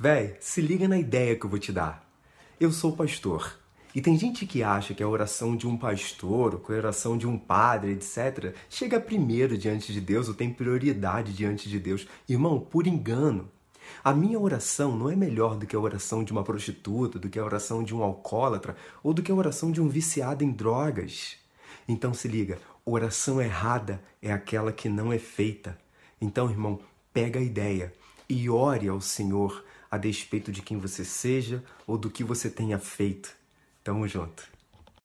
Véi, se liga na ideia que eu vou te dar. Eu sou pastor. E tem gente que acha que a oração de um pastor, ou a oração de um padre, etc., chega primeiro diante de Deus ou tem prioridade diante de Deus. Irmão, por engano. A minha oração não é melhor do que a oração de uma prostituta, do que a oração de um alcoólatra ou do que a oração de um viciado em drogas. Então se liga, oração errada é aquela que não é feita. Então, irmão, pega a ideia e ore ao Senhor a despeito de quem você seja ou do que você tenha feito. Tamo junto.